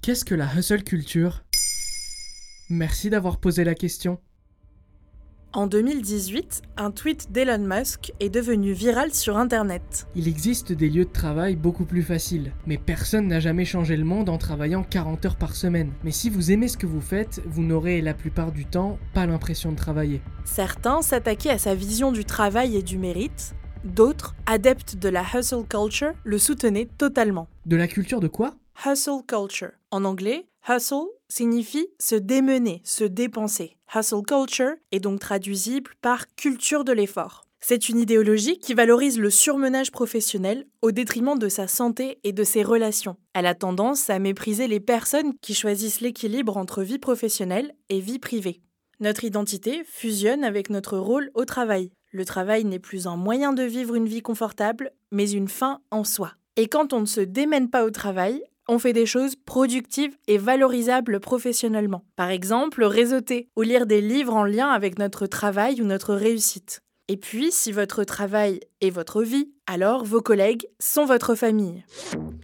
Qu'est-ce que la hustle culture? Merci d'avoir posé la question. En 2018, un tweet d'Elon Musk est devenu viral sur Internet. Il existe des lieux de travail beaucoup plus faciles, mais personne n'a jamais changé le monde en travaillant 40 heures par semaine. Mais si vous aimez ce que vous faites, vous n'aurez la plupart du temps pas l'impression de travailler. Certains s'attaquaient à sa vision du travail et du mérite, d'autres, adeptes de la hustle culture, le soutenaient totalement. De la culture de quoi? Hustle culture. En anglais, hustle signifie se démener, se dépenser. Hustle culture est donc traduisible par culture de l'effort. C'est une idéologie qui valorise le surmenage professionnel au détriment de sa santé et de ses relations. Elle a tendance à mépriser les personnes qui choisissent l'équilibre entre vie professionnelle et vie privée. Notre identité fusionne avec notre rôle au travail. Le travail n'est plus un moyen de vivre une vie confortable, mais une fin en soi. Et quand on ne se démène pas au travail, on fait des choses productives et valorisables professionnellement. Par exemple, réseauter ou lire des livres en lien avec notre travail ou notre réussite. Et puis, si votre travail est votre vie, alors vos collègues sont votre famille.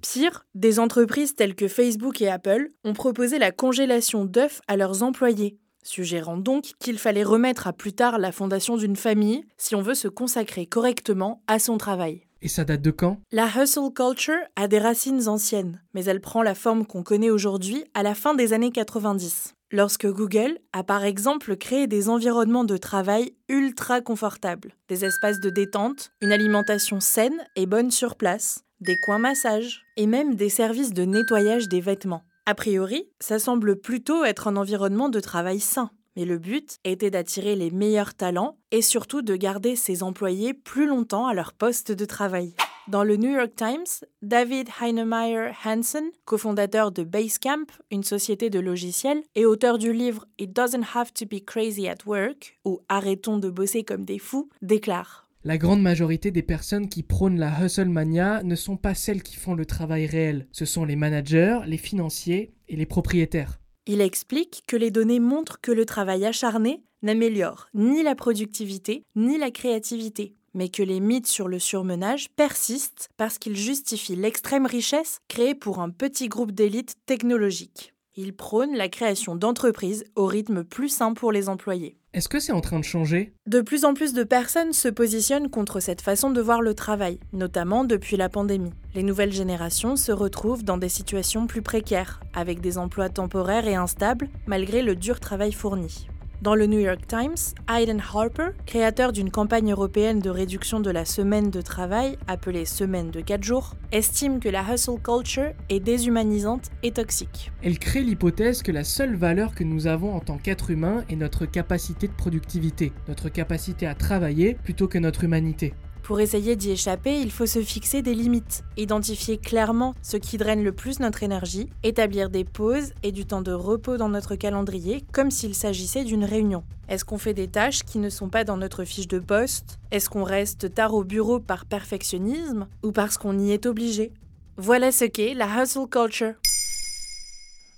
Pire, des entreprises telles que Facebook et Apple ont proposé la congélation d'œufs à leurs employés, suggérant donc qu'il fallait remettre à plus tard la fondation d'une famille si on veut se consacrer correctement à son travail. Et ça date de quand? La hustle culture a des racines anciennes, mais elle prend la forme qu'on connaît aujourd'hui à la fin des années 90. Lorsque Google a par exemple créé des environnements de travail ultra confortables, des espaces de détente, une alimentation saine et bonne sur place, des coins massage et même des services de nettoyage des vêtements. A priori, ça semble plutôt être un environnement de travail sain. Mais le but était d'attirer les meilleurs talents et surtout de garder ses employés plus longtemps à leur poste de travail. Dans le New York Times, David Heinemeier Hansen, cofondateur de Basecamp, une société de logiciels, et auteur du livre It Doesn't Have to Be Crazy at Work, ou Arrêtons de bosser comme des fous, déclare La grande majorité des personnes qui prônent la hustle mania ne sont pas celles qui font le travail réel. Ce sont les managers, les financiers et les propriétaires. Il explique que les données montrent que le travail acharné n'améliore ni la productivité ni la créativité, mais que les mythes sur le surmenage persistent parce qu'ils justifient l'extrême richesse créée pour un petit groupe d'élite technologique. Il prône la création d'entreprises au rythme plus sain pour les employés. Est-ce que c'est en train de changer? De plus en plus de personnes se positionnent contre cette façon de voir le travail, notamment depuis la pandémie. Les nouvelles générations se retrouvent dans des situations plus précaires, avec des emplois temporaires et instables, malgré le dur travail fourni. Dans le New York Times, Aiden Harper, créateur d'une campagne européenne de réduction de la semaine de travail, appelée semaine de 4 jours, estime que la hustle culture est déshumanisante et toxique. Elle crée l'hypothèse que la seule valeur que nous avons en tant qu'être humain est notre capacité de productivité, notre capacité à travailler plutôt que notre humanité. Pour essayer d'y échapper, il faut se fixer des limites, identifier clairement ce qui draine le plus notre énergie, établir des pauses et du temps de repos dans notre calendrier comme s'il s'agissait d'une réunion. Est-ce qu'on fait des tâches qui ne sont pas dans notre fiche de poste? Est-ce qu'on reste tard au bureau par perfectionnisme ou parce qu'on y est obligé? Voilà ce qu'est la hustle culture.